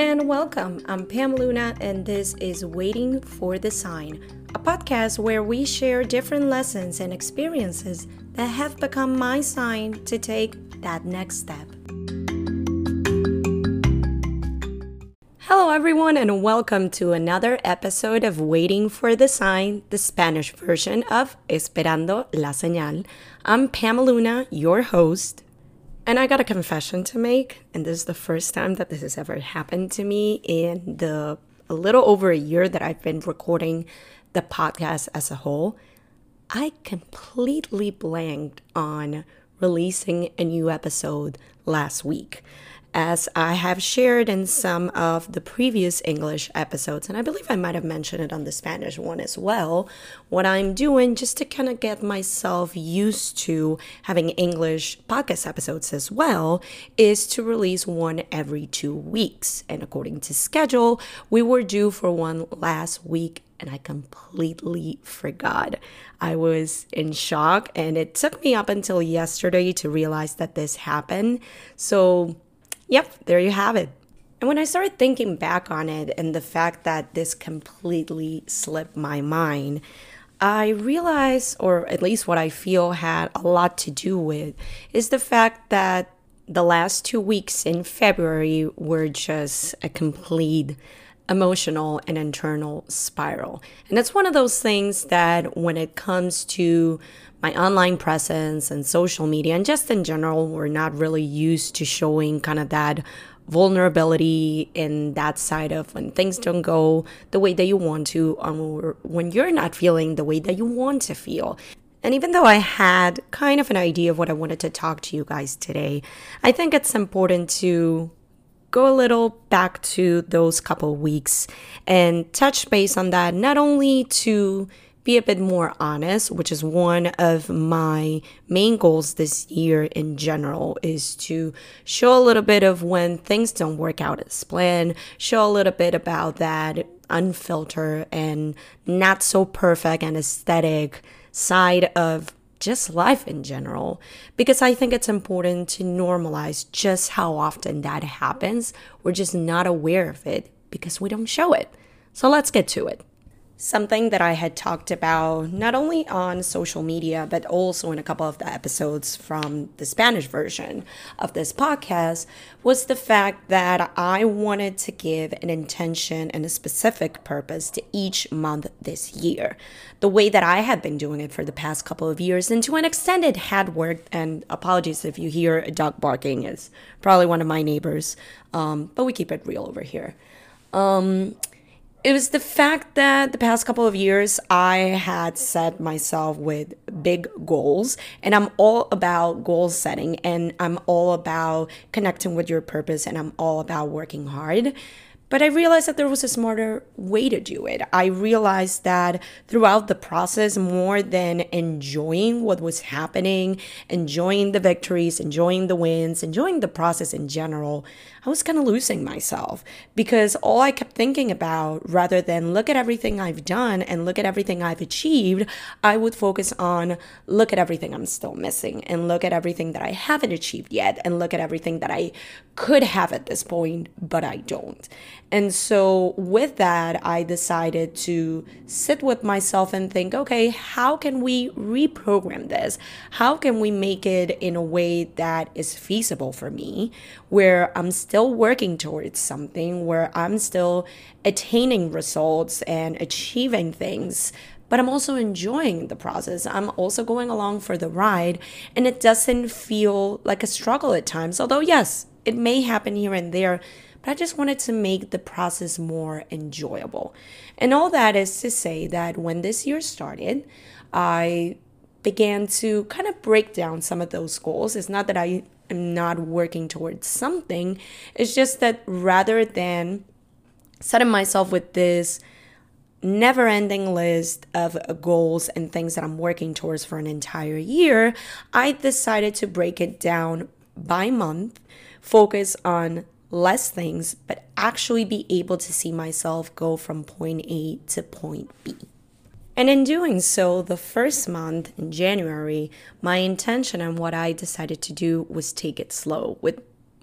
and welcome. I'm Pam Luna, and this is Waiting for the Sign, a podcast where we share different lessons and experiences that have become my sign to take that next step. Hello, everyone, and welcome to another episode of Waiting for the Sign, the Spanish version of Esperando la Señal. I'm Pam Luna, your host. And I got a confession to make, and this is the first time that this has ever happened to me in the a little over a year that I've been recording the podcast as a whole. I completely blanked on releasing a new episode last week as I have shared in some of the previous English episodes, and I believe I might have mentioned it on the Spanish one as well. What I'm doing just to kind of get myself used to having English podcast episodes as well is to release one every two weeks. And according to schedule, we were due for one last week and I completely forgot. I was in shock, and it took me up until yesterday to realize that this happened. So, Yep, there you have it. And when I started thinking back on it and the fact that this completely slipped my mind, I realized, or at least what I feel had a lot to do with, is the fact that the last two weeks in February were just a complete emotional and internal spiral. And it's one of those things that when it comes to my online presence and social media, and just in general, we're not really used to showing kind of that vulnerability in that side of when things don't go the way that you want to, um, or when you're not feeling the way that you want to feel. And even though I had kind of an idea of what I wanted to talk to you guys today, I think it's important to go a little back to those couple weeks and touch base on that, not only to be a bit more honest, which is one of my main goals this year in general, is to show a little bit of when things don't work out as planned, show a little bit about that unfiltered and not so perfect and aesthetic side of just life in general because I think it's important to normalize just how often that happens. We're just not aware of it because we don't show it. So let's get to it something that I had talked about not only on social media, but also in a couple of the episodes from the Spanish version of this podcast was the fact that I wanted to give an intention and a specific purpose to each month this year. The way that I had been doing it for the past couple of years, and to an extent it had worked. And apologies if you hear a dog barking, it's probably one of my neighbors, um, but we keep it real over here. Um, it was the fact that the past couple of years I had set myself with big goals and I'm all about goal setting and I'm all about connecting with your purpose and I'm all about working hard. But I realized that there was a smarter way to do it. I realized that throughout the process, more than enjoying what was happening, enjoying the victories, enjoying the wins, enjoying the process in general, I was kind of losing myself because all I kept thinking about, rather than look at everything I've done and look at everything I've achieved, I would focus on look at everything I'm still missing and look at everything that I haven't achieved yet and look at everything that I could have at this point, but I don't. And so, with that, I decided to sit with myself and think, okay, how can we reprogram this? How can we make it in a way that is feasible for me, where I'm still working towards something, where I'm still attaining results and achieving things? But I'm also enjoying the process. I'm also going along for the ride, and it doesn't feel like a struggle at times. Although, yes, it may happen here and there but I just wanted to make the process more enjoyable. And all that is to say that when this year started, I began to kind of break down some of those goals. It's not that I am not working towards something, it's just that rather than setting myself with this never ending list of goals and things that I'm working towards for an entire year, I decided to break it down by month, focus on less things, but actually be able to see myself go from point A to point B. And in doing so, the first month in January, my intention and what I decided to do was take it slow with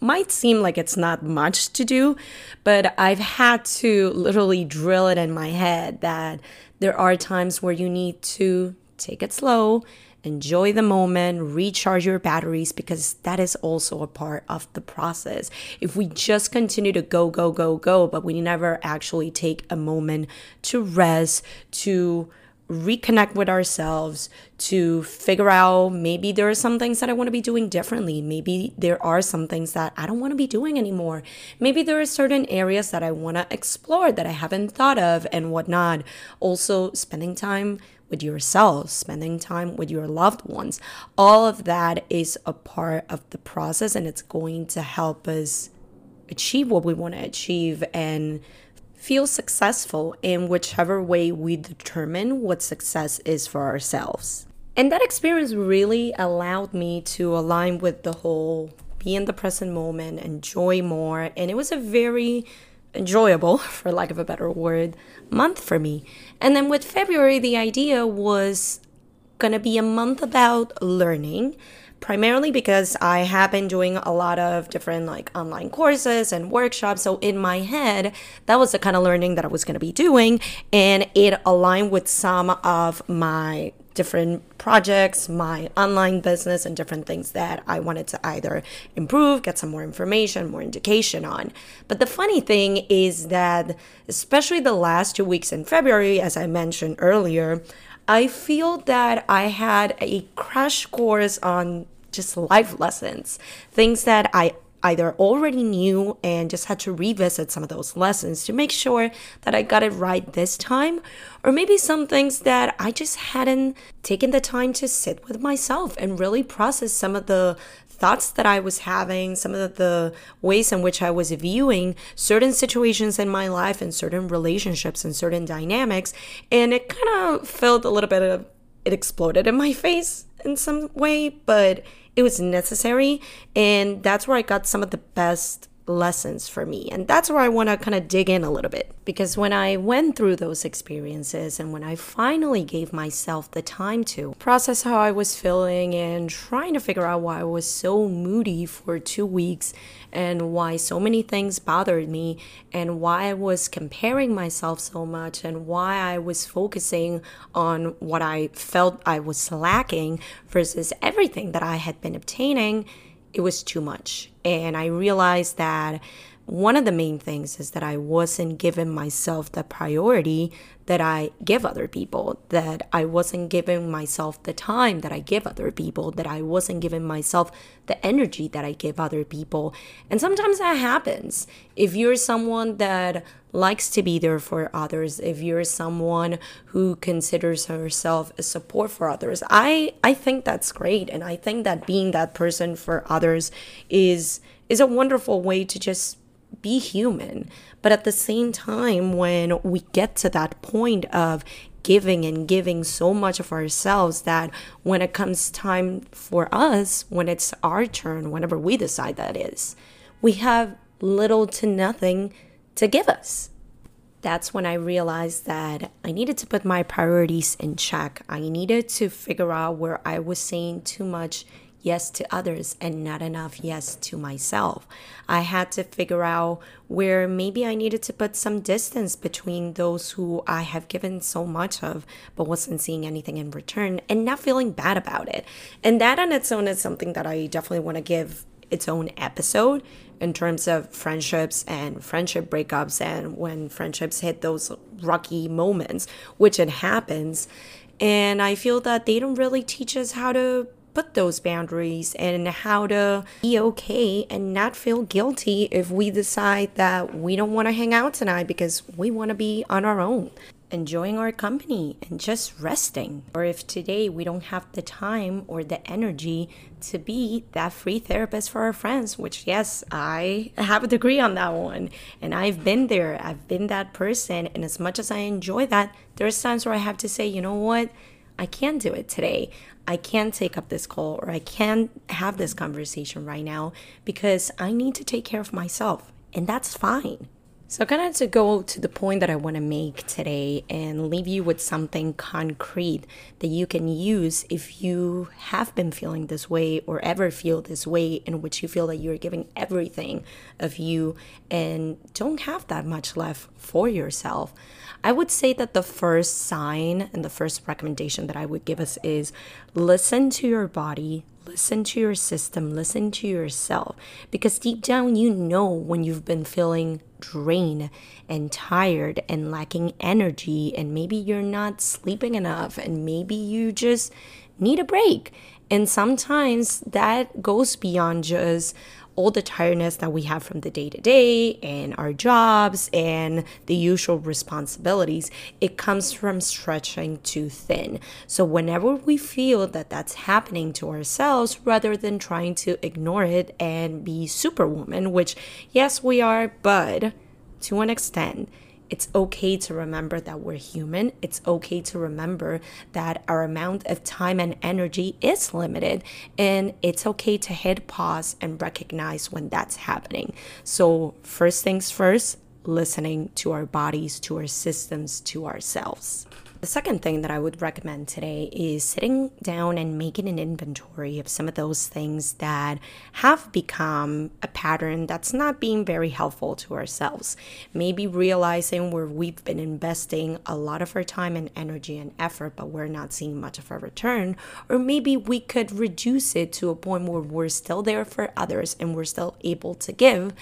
might seem like it's not much to do, but I've had to literally drill it in my head that there are times where you need to take it slow, enjoy the moment, recharge your batteries, because that is also a part of the process. If we just continue to go, go, go, go, but we never actually take a moment to rest, to reconnect with ourselves to figure out maybe there are some things that I want to be doing differently. Maybe there are some things that I don't want to be doing anymore. Maybe there are certain areas that I want to explore that I haven't thought of and whatnot. Also, spending time with yourself, spending time with your loved ones. All of that is a part of the process and it's going to help us achieve what we want to achieve and feel successful in whichever way we determine what success is for ourselves. And that experience really allowed me to align with the whole be in the present moment, enjoy more. And it was a very enjoyable, for lack of a better word, month for me. And then with February, the idea was going to be a month about learning primarily because I have been doing a lot of different like online courses and workshops. So in my head, that was the kind of learning that I was going to be doing. And it aligned with some of my different projects, my online business, and different things that I wanted to either improve, get some more information, more indication on. But the funny thing is that, especially the last two weeks in February, as I mentioned earlier, I feel that I had a crash course on just life lessons, things that I either already knew and just had to revisit some of those lessons to make sure that I got it right this time, or maybe some things that I just hadn't taken the time to sit with myself and really process some of the thoughts that I was having, some of the ways in which I was viewing certain situations in my life and certain relationships and certain dynamics. And it kind of felt a little bit of it exploded in my face in some way, but it was necessary. And that's where I got some of the best lessons for me. And that's where I want to kind of dig in a little bit. Because when I went through those experiences and when I finally gave myself the time to process how I was feeling and trying to figure out why I was so moody for two weeks and why so many things bothered me and why I was comparing myself so much and why I was focusing on what I felt I was lacking versus everything that I had been obtaining it was too much. And I realized that one of the main things is that I wasn't giving myself the priority that I give other people, that I wasn't giving myself the time that I give other people, that I wasn't giving myself the energy that I give other people. And sometimes that happens. If you're someone that likes to be there for others, if you're someone who considers herself a support for others, I I think that's great and I think that being that person for others is is a wonderful way to just be human. But at the same time, when we get to that point of giving and giving so much of ourselves that when it comes time for us, when it's our turn, whenever we decide that is, we have little to nothing to give us. That's when I realized that I needed to put my priorities in check. I needed to figure out where I was saying too much yes to others and not enough yes to myself. I had to figure out where maybe I needed to put some distance between those who I have given so much of but wasn't seeing anything in return and not feeling bad about it. And that on its own is something that I definitely want to give its own episode in terms of friendships and friendship breakups and when friendships hit those rocky moments, which it happens. And I feel that they don't really teach us how to put those boundaries and how to be okay and not feel guilty if we decide that we don't want to hang out tonight because we want to be on our own enjoying our company and just resting. Or if today we don't have the time or the energy to be that free therapist for our friends, which, yes, I have a degree on that one. And I've been there, I've been that person. And as much as I enjoy that, there's times where I have to say, you know what? I can't do it today. I can't take up this call or I can't have this conversation right now because I need to take care of myself. And that's fine. So, kind of to go to the point that I want to make today and leave you with something concrete that you can use if you have been feeling this way or ever feel this way, in which you feel that you're giving everything of you and don't have that much left for yourself. I would say that the first sign and the first recommendation that I would give us is listen to your body, listen to your system, listen to yourself, because deep down you know when you've been feeling drained and tired and lacking energy, and maybe you're not sleeping enough, and maybe you just need a break. And sometimes that goes beyond just all the tiredness that we have from the day to day and our jobs and the usual responsibilities, it comes from stretching too thin. So, whenever we feel that that's happening to ourselves, rather than trying to ignore it and be superwoman, which, yes, we are, but to an extent, it's okay to remember that we're human. It's okay to remember that our amount of time and energy is limited. And it's okay to hit pause and recognize when that's happening. So, first things first, listening to our bodies, to our systems, to ourselves. The second thing that I would recommend today is sitting down and making an inventory of some of those things that have become a pattern that's not being very helpful to ourselves. Maybe realizing where we've been investing a lot of our time and energy and effort, but we're not seeing much of a return. Or maybe we could reduce it to a point where we're still there for others and we're still able to give,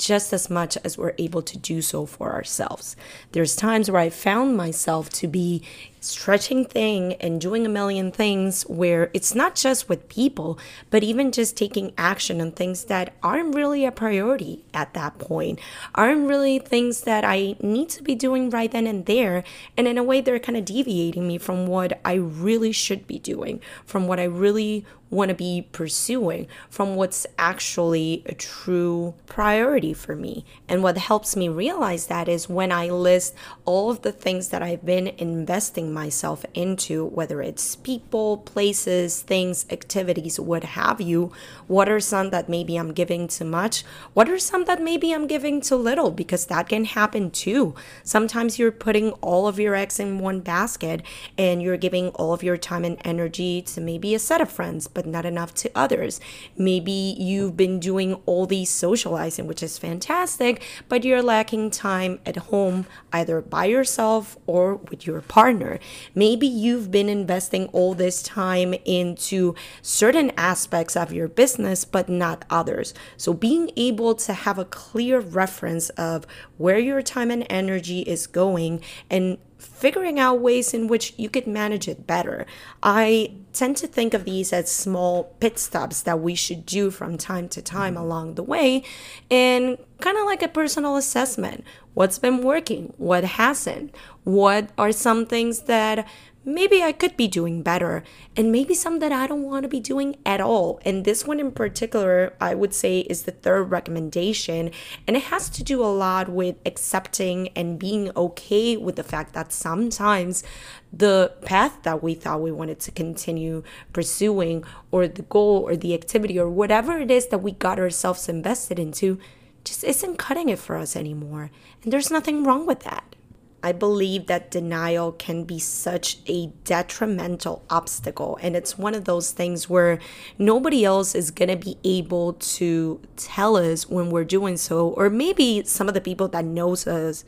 just as much as we're able to do so for ourselves. There's times where I found myself to be stretching thing and doing a million things where it's not just with people, but even just taking action on things that aren't really a priority at that point, aren't really things that I need to be doing right then and there. And in a way, they're kind of deviating me from what I really should be doing, from what I really want to be pursuing, from what's actually a true priority for me. And what helps me realize that is when I list all of the things that I've been investing myself into, whether it's people, places, things, activities, what have you. What are some that maybe I'm giving too much? What are some that maybe I'm giving too little? Because that can happen too. Sometimes you're putting all of your eggs in one basket and you're giving all of your time and energy to maybe a set of friends, but not enough to others. Maybe you've been doing all these socializing, which is fantastic, but you're lacking time at home, either by yourself or with your partner. Maybe you've been investing all this time into certain aspects of your business, but not others. So, being able to have a clear reference of where your time and energy is going and figuring out ways in which you could manage it better. I tend to think of these as small pit stops that we should do from time to time mm-hmm. along the way and kind of like a personal assessment. What's been working? What hasn't? What are some things that maybe I could be doing better, and maybe some that I don't want to be doing at all. And this one in particular, I would say, is the third recommendation, and it has to do a lot with accepting and being okay with the fact that sometimes the path that we thought we wanted to continue pursuing, or the goal, or the activity, or whatever it is that we got ourselves invested into, just isn't cutting it for us anymore. And there's nothing wrong with that. I believe that denial can be such a detrimental obstacle. And it's one of those things where nobody else is going to be able to tell us when we're doing so, or maybe some of the people that knows us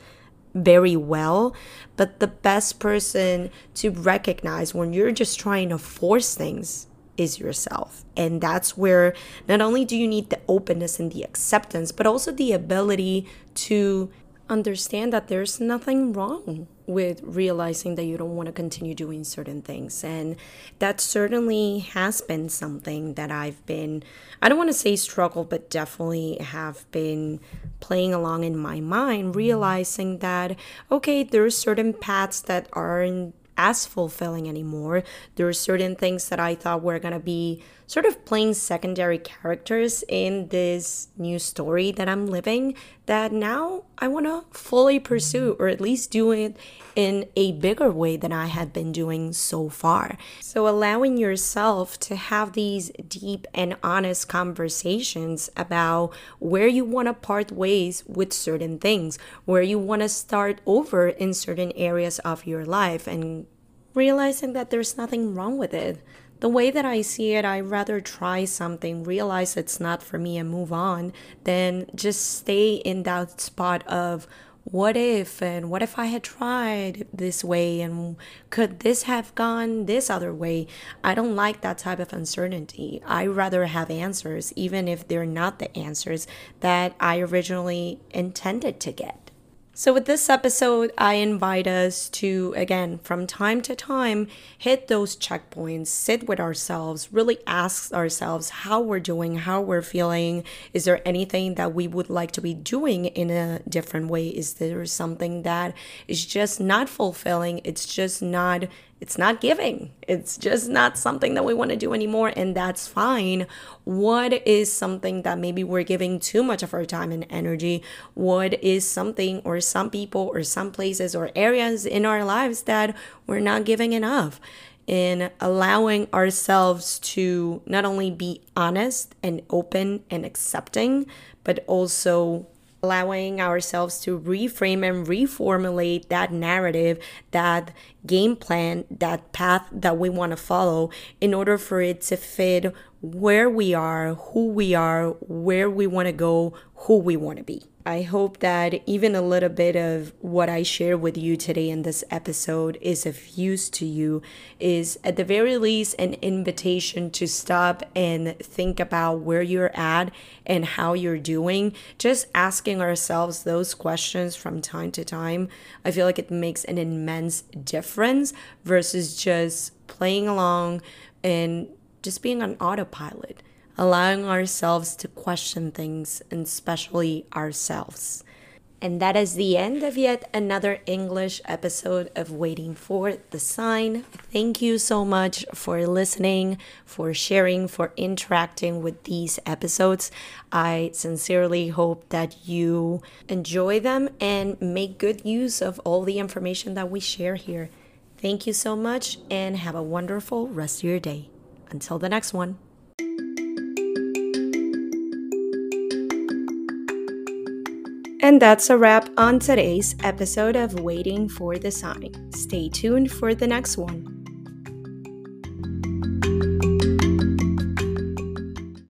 very well but the best person to recognize when you're just trying to force things is yourself. And that's where not only do you need the openness and the acceptance, but also the ability to understand that there's nothing wrong with realizing that you don't want to continue doing certain things. And that certainly has been something that I've been, I don't want to say struggle, but definitely have been playing along in my mind, realizing that, okay, there are certain paths that aren't as fulfilling anymore. There are certain things that I thought were going to be sort of playing secondary characters in this new story that I'm living that now I want to fully pursue or at least do it in a bigger way than I had been doing so far. So, allowing yourself to have these deep and honest conversations about where you want to part ways with certain things, where you want to start over in certain areas of your life, and realizing that there's nothing wrong with it the way that I see it, I rather try something, realize it's not for me, and move on than just stay in that spot of what if and what if I had tried this way and could this have gone this other way? I don't like that type of uncertainty. I rather have answers, even if they're not the answers that I originally intended to get. So, with this episode, I invite us to, again, from time to time, hit those checkpoints, sit with ourselves, really ask ourselves how we're doing, how we're feeling. Is there anything that we would like to be doing in a different way? Is there something that is just not fulfilling? It's just not it's not giving. It's just not something that we want to do anymore, and that's fine. What is something that maybe we're giving too much of our time and energy? What is something, or some people, or some places, or areas in our lives that we're not giving enough? In allowing ourselves to not only be honest and open and accepting, but also allowing ourselves to reframe and reformulate that narrative, that game plan, that path that we want to follow in order for it to fit where we are, who we are, where we want to go, who we want to be. I hope that even a little bit of what I share with you today in this episode is of use to you, is at the very least an invitation to stop and think about where you're at and how you're doing. Just asking ourselves those questions from time to time, I feel like it makes an immense difference versus just playing along and just being on autopilot allowing ourselves to question things, and especially ourselves. And that is the end of yet another English episode of Waiting for the Sign. Thank you so much for listening, for sharing, for interacting with these episodes. I sincerely hope that you enjoy them and make good use of all the information that we share here. Thank you so much and have a wonderful rest of your day. Until the next one. And that's a wrap on today's episode of Waiting for the Sign. Stay tuned for the next one.